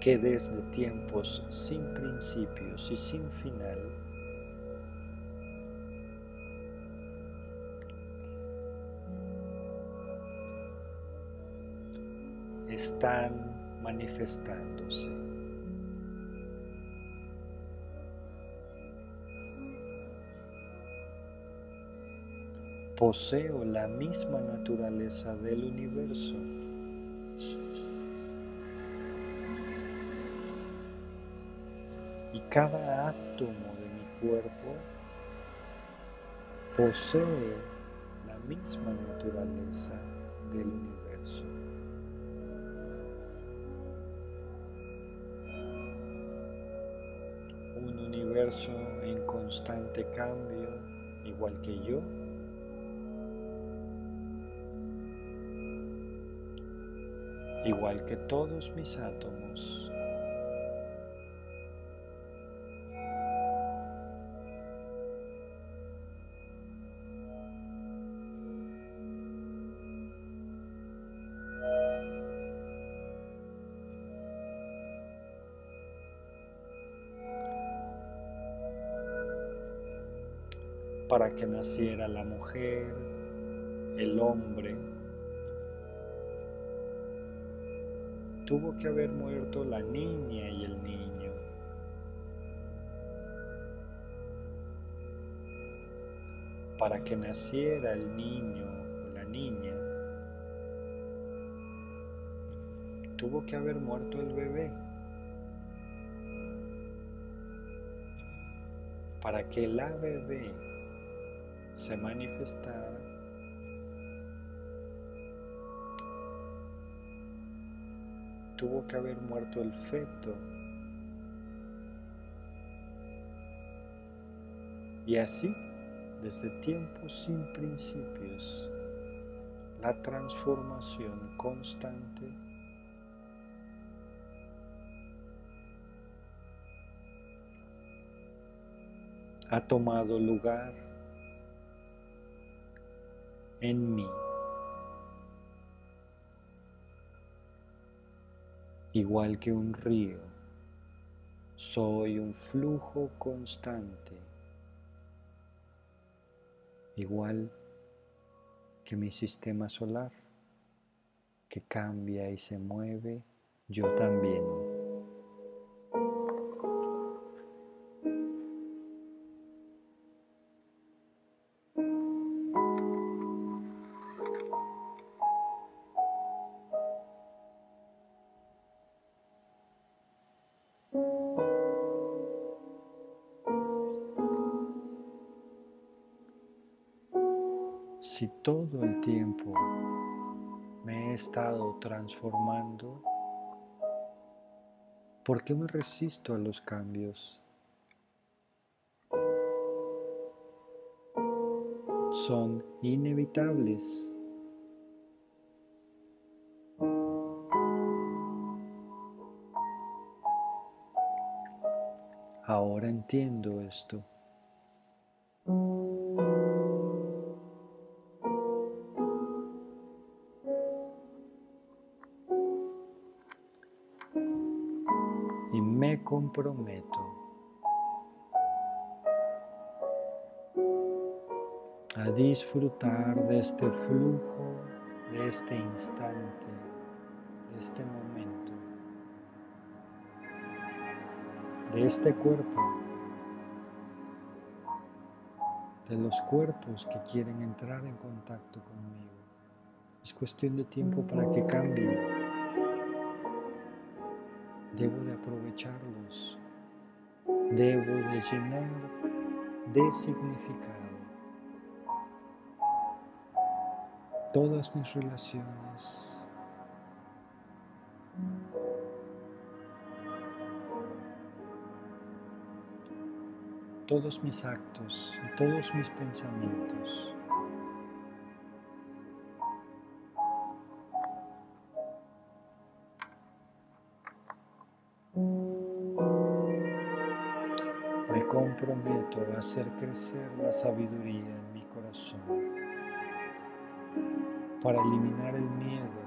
que desde tiempos sin principios y sin final están manifestándose. Poseo la misma naturaleza del universo. Cada átomo de mi cuerpo posee la misma naturaleza del universo. Un universo en constante cambio, igual que yo. Igual que todos mis átomos para que naciera la mujer, el hombre. Tuvo que haber muerto la niña y el niño. Para que naciera el niño o la niña, tuvo que haber muerto el bebé. Para que la bebé se manifestara, tuvo que haber muerto el feto. Y así, desde tiempos sin principios, la transformación constante ha tomado lugar en mí. Igual que un río, soy un flujo constante. Igual que mi sistema solar, que cambia y se mueve, yo también. Estado transformando, ¿por qué me resisto a los cambios? Son inevitables. Ahora entiendo esto. Comprometo a disfrutar de este flujo, de este instante, de este momento. de este cuerpo, de los cuerpos que quieren entrar en contacto conmigo. Es cuestión de tiempo para que cambien. Debo de aprovecharlos. Debo de llenar de significado todas mis relaciones todos mis actos y todos mis pensamientos. Crecer la sabiduría en mi corazón para eliminar el miedo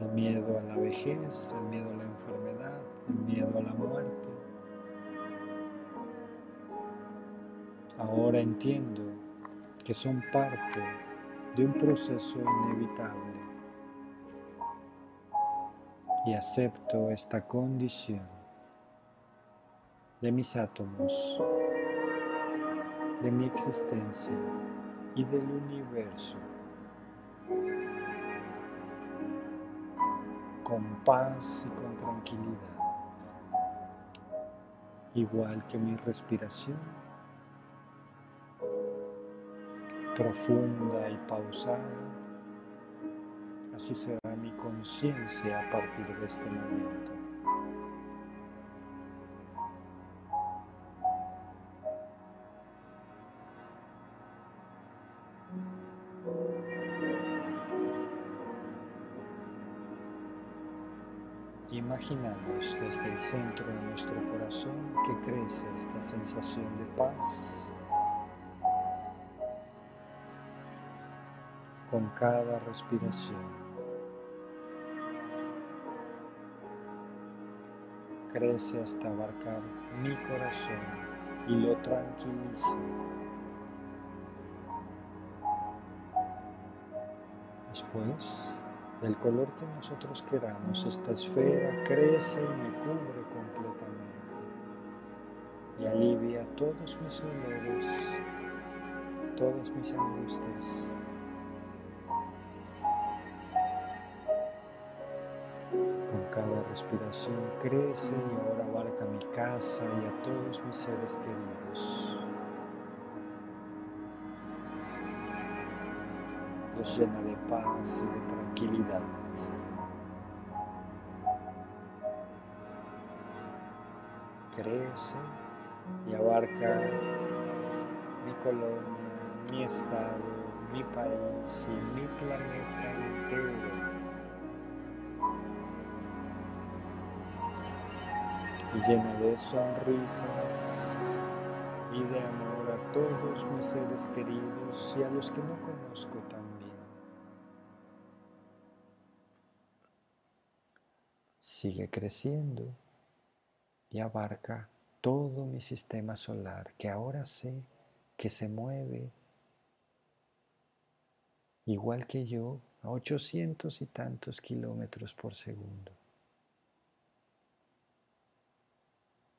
el miedo a la vejez, el miedo a la enfermedad, el miedo a la muerte. Ahora entiendo que son parte de un proceso inevitable y acepto esta condición de mis átomos, de mi existencia y del universo. con paz y con tranquilidad, igual que mi respiración, profunda y pausada, así será mi conciencia a partir de este momento. Imaginamos desde el centro de nuestro corazón que crece esta sensación de paz con cada respiración. Crece hasta abarcar mi corazón y lo tranquilice. Después, del color que nosotros queramos, esta esfera crece y me cubre completamente y alivia todos mis dolores, todas mis angustias. Con cada respiración crece y ahora abarca mi casa y a todos mis seres queridos. Llena de paz y de tranquilidad. Crece y abarca mi colonia, mi estado, mi país y mi planeta entero. Y llena de sonrisas y de amor a todos mis seres queridos y a los que no conozco también. Sigue creciendo y abarca todo mi sistema solar que ahora sé que se mueve igual que yo a 800 y tantos kilómetros por segundo.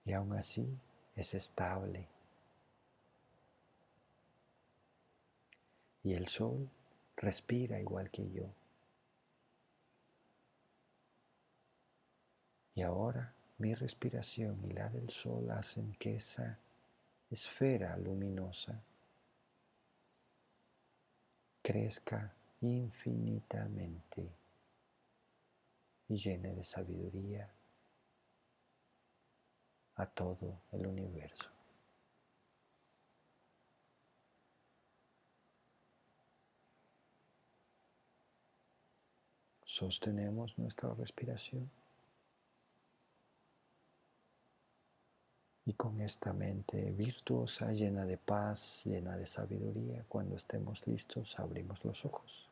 Y aún así es estable. Y el sol respira igual que yo. Y ahora mi respiración y la del sol hacen que esa esfera luminosa crezca infinitamente y llene de sabiduría a todo el universo. Sostenemos nuestra respiración. Y con esta mente virtuosa, llena de paz, llena de sabiduría, cuando estemos listos, abrimos los ojos.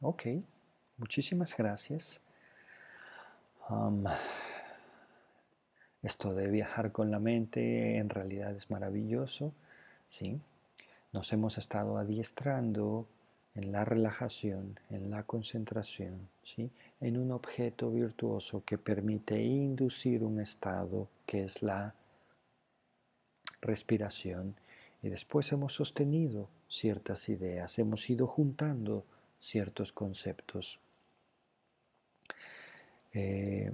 Ok, muchísimas gracias. Esto de viajar con la mente en realidad es maravilloso, ¿sí? Nos hemos estado adiestrando en la relajación, en la concentración, ¿sí? en un objeto virtuoso que permite inducir un estado que es la respiración y después hemos sostenido ciertas ideas, hemos ido juntando ciertos conceptos. Eh,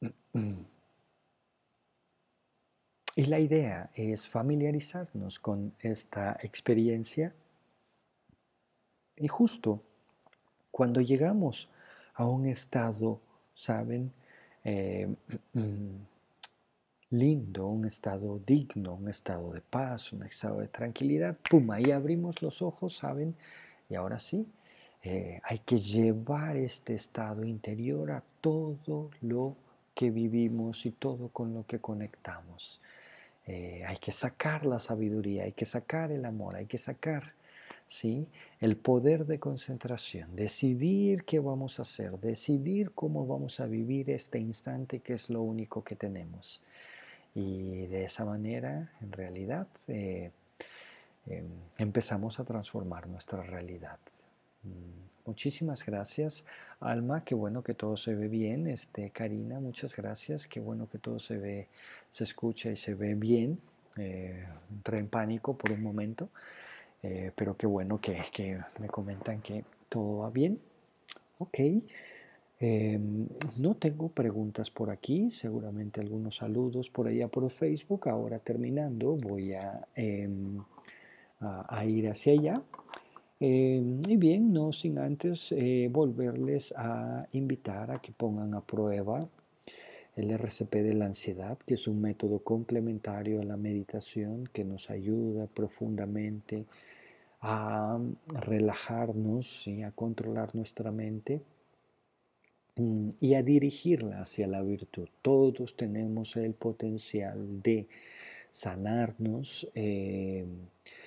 Y la idea es familiarizarnos con esta experiencia y justo cuando llegamos a un estado, ¿saben? Eh, lindo, un estado digno, un estado de paz, un estado de tranquilidad, ¡pum! Ahí abrimos los ojos, ¿saben? Y ahora sí, eh, hay que llevar este estado interior a todo lo que vivimos y todo con lo que conectamos. Eh, hay que sacar la sabiduría, hay que sacar el amor, hay que sacar ¿sí? el poder de concentración, decidir qué vamos a hacer, decidir cómo vamos a vivir este instante que es lo único que tenemos. Y de esa manera, en realidad, eh, em, empezamos a transformar nuestra realidad. Mm. Muchísimas gracias, Alma. Qué bueno que todo se ve bien. Este, Karina, muchas gracias. Qué bueno que todo se ve, se escucha y se ve bien. Eh, entré en pánico por un momento, eh, pero qué bueno que, que, me comentan que todo va bien. Ok. Em, no tengo preguntas por aquí, seguramente algunos saludos por allá por Facebook. Ahora terminando, voy a, em, a ir hacia allá. Em, y bien, no sin antes eh, volverles a invitar a que pongan a prueba el RCP de la ansiedad, que es un método complementario a la meditación que nos ayuda profundamente a relajarnos y a controlar nuestra mente mm, y a dirigirla hacia la virtud. Todos tenemos el potencial de sanarnos. Eh,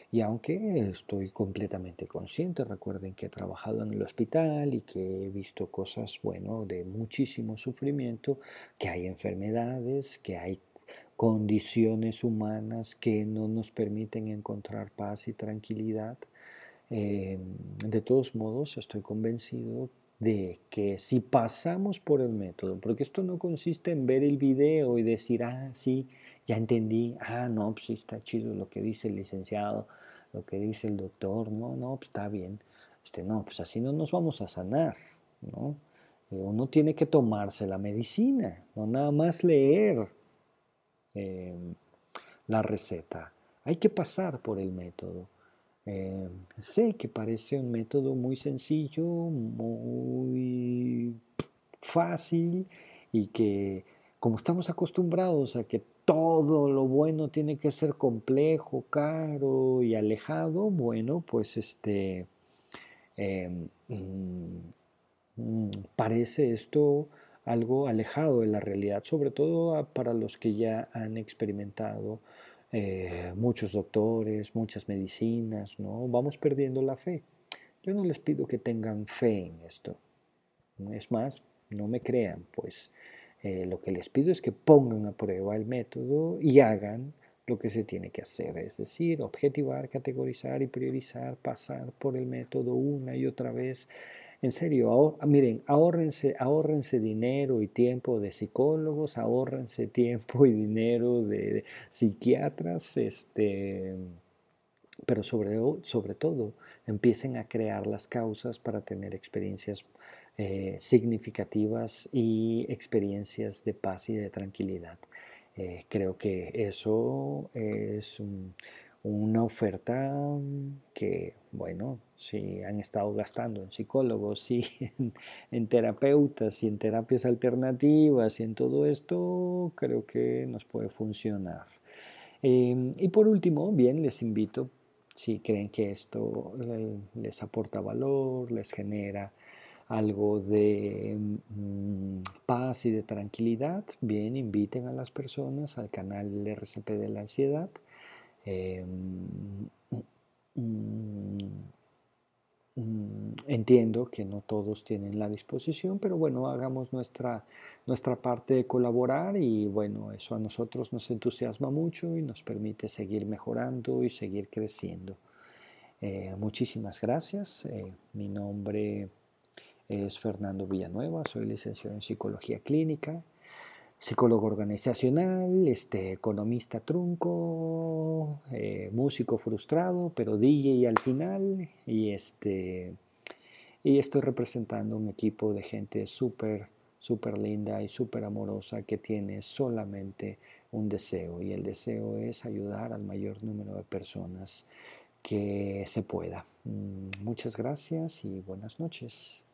y aunque estoy completamente consciente, recuerden que he trabajado en el hospital y que he visto cosas, bueno, de muchísimo sufrimiento, que hay enfermedades, que hay condiciones humanas que no nos permiten encontrar paz y tranquilidad. Eh, de todos modos, estoy convencido de que si pasamos por el método, porque esto no consiste en ver el video y decir, ah, sí, ya entendí, ah, no, pues sí está chido lo que dice el licenciado, lo que dice el doctor, no, no, pues está bien, este, no, pues así no nos vamos a sanar, ¿no? Eh, uno tiene que tomarse la medicina, no nada más leer em, la receta, hay que pasar por el método. Eh, sé que parece un método muy sencillo, muy fácil y que como estamos acostumbrados a que todo lo bueno tiene que ser complejo, caro y alejado, bueno, pues este em, mm, mm, parece esto algo alejado de la realidad, sobre todo para los que ya han experimentado eh, muchos doctores, muchas medicinas, ¿no? Vamos perdiendo la fe. Yo no les pido que tengan fe en esto. Es más, no me crean, pues eh, lo que les pido es que pongan a prueba el método y hagan lo que se tiene que hacer, es decir, objetivar, categorizar y priorizar, pasar por el método una y otra vez. En serio, miren, ahórrense, dinero y tiempo de psicólogos, ahórrense tiempo y dinero de, psiquiatras, este, pero sobre, sobre todo empiecen a crear las causas para tener experiencias eh, significativas y experiencias de paz y de tranquilidad. Eh, creo que eso es un, una oferta que, bueno, si han estado gastando en psicólogos y en, terapeutas y en terapias alternativas y en todo esto, creo que nos puede funcionar. Em, y por último, bien, les invito, si creen que esto eh, les aporta valor, les genera algo de mm, paz y de tranquilidad, bien, inviten a las personas al canal RCP de la ansiedad mm, mm, entiendo que no todos tienen la disposición, pero bueno, hagamos nuestra, nuestra parte de colaborar y bueno, eso a nosotros nos entusiasma mucho y nos permite seguir mejorando y seguir creciendo. Eh, muchísimas gracias. Eh, mi nombre es Fernando Villanueva, soy licenciado en Psicología Clínica psicólogo organizacional, este, economista trunco, eh, músico frustrado, pero DJ al final, y, este, y estoy representando un equipo de gente súper, súper linda y súper amorosa que tiene solamente un deseo, y el deseo es ayudar al mayor número de personas que se pueda. Mm, muchas gracias y buenas noches.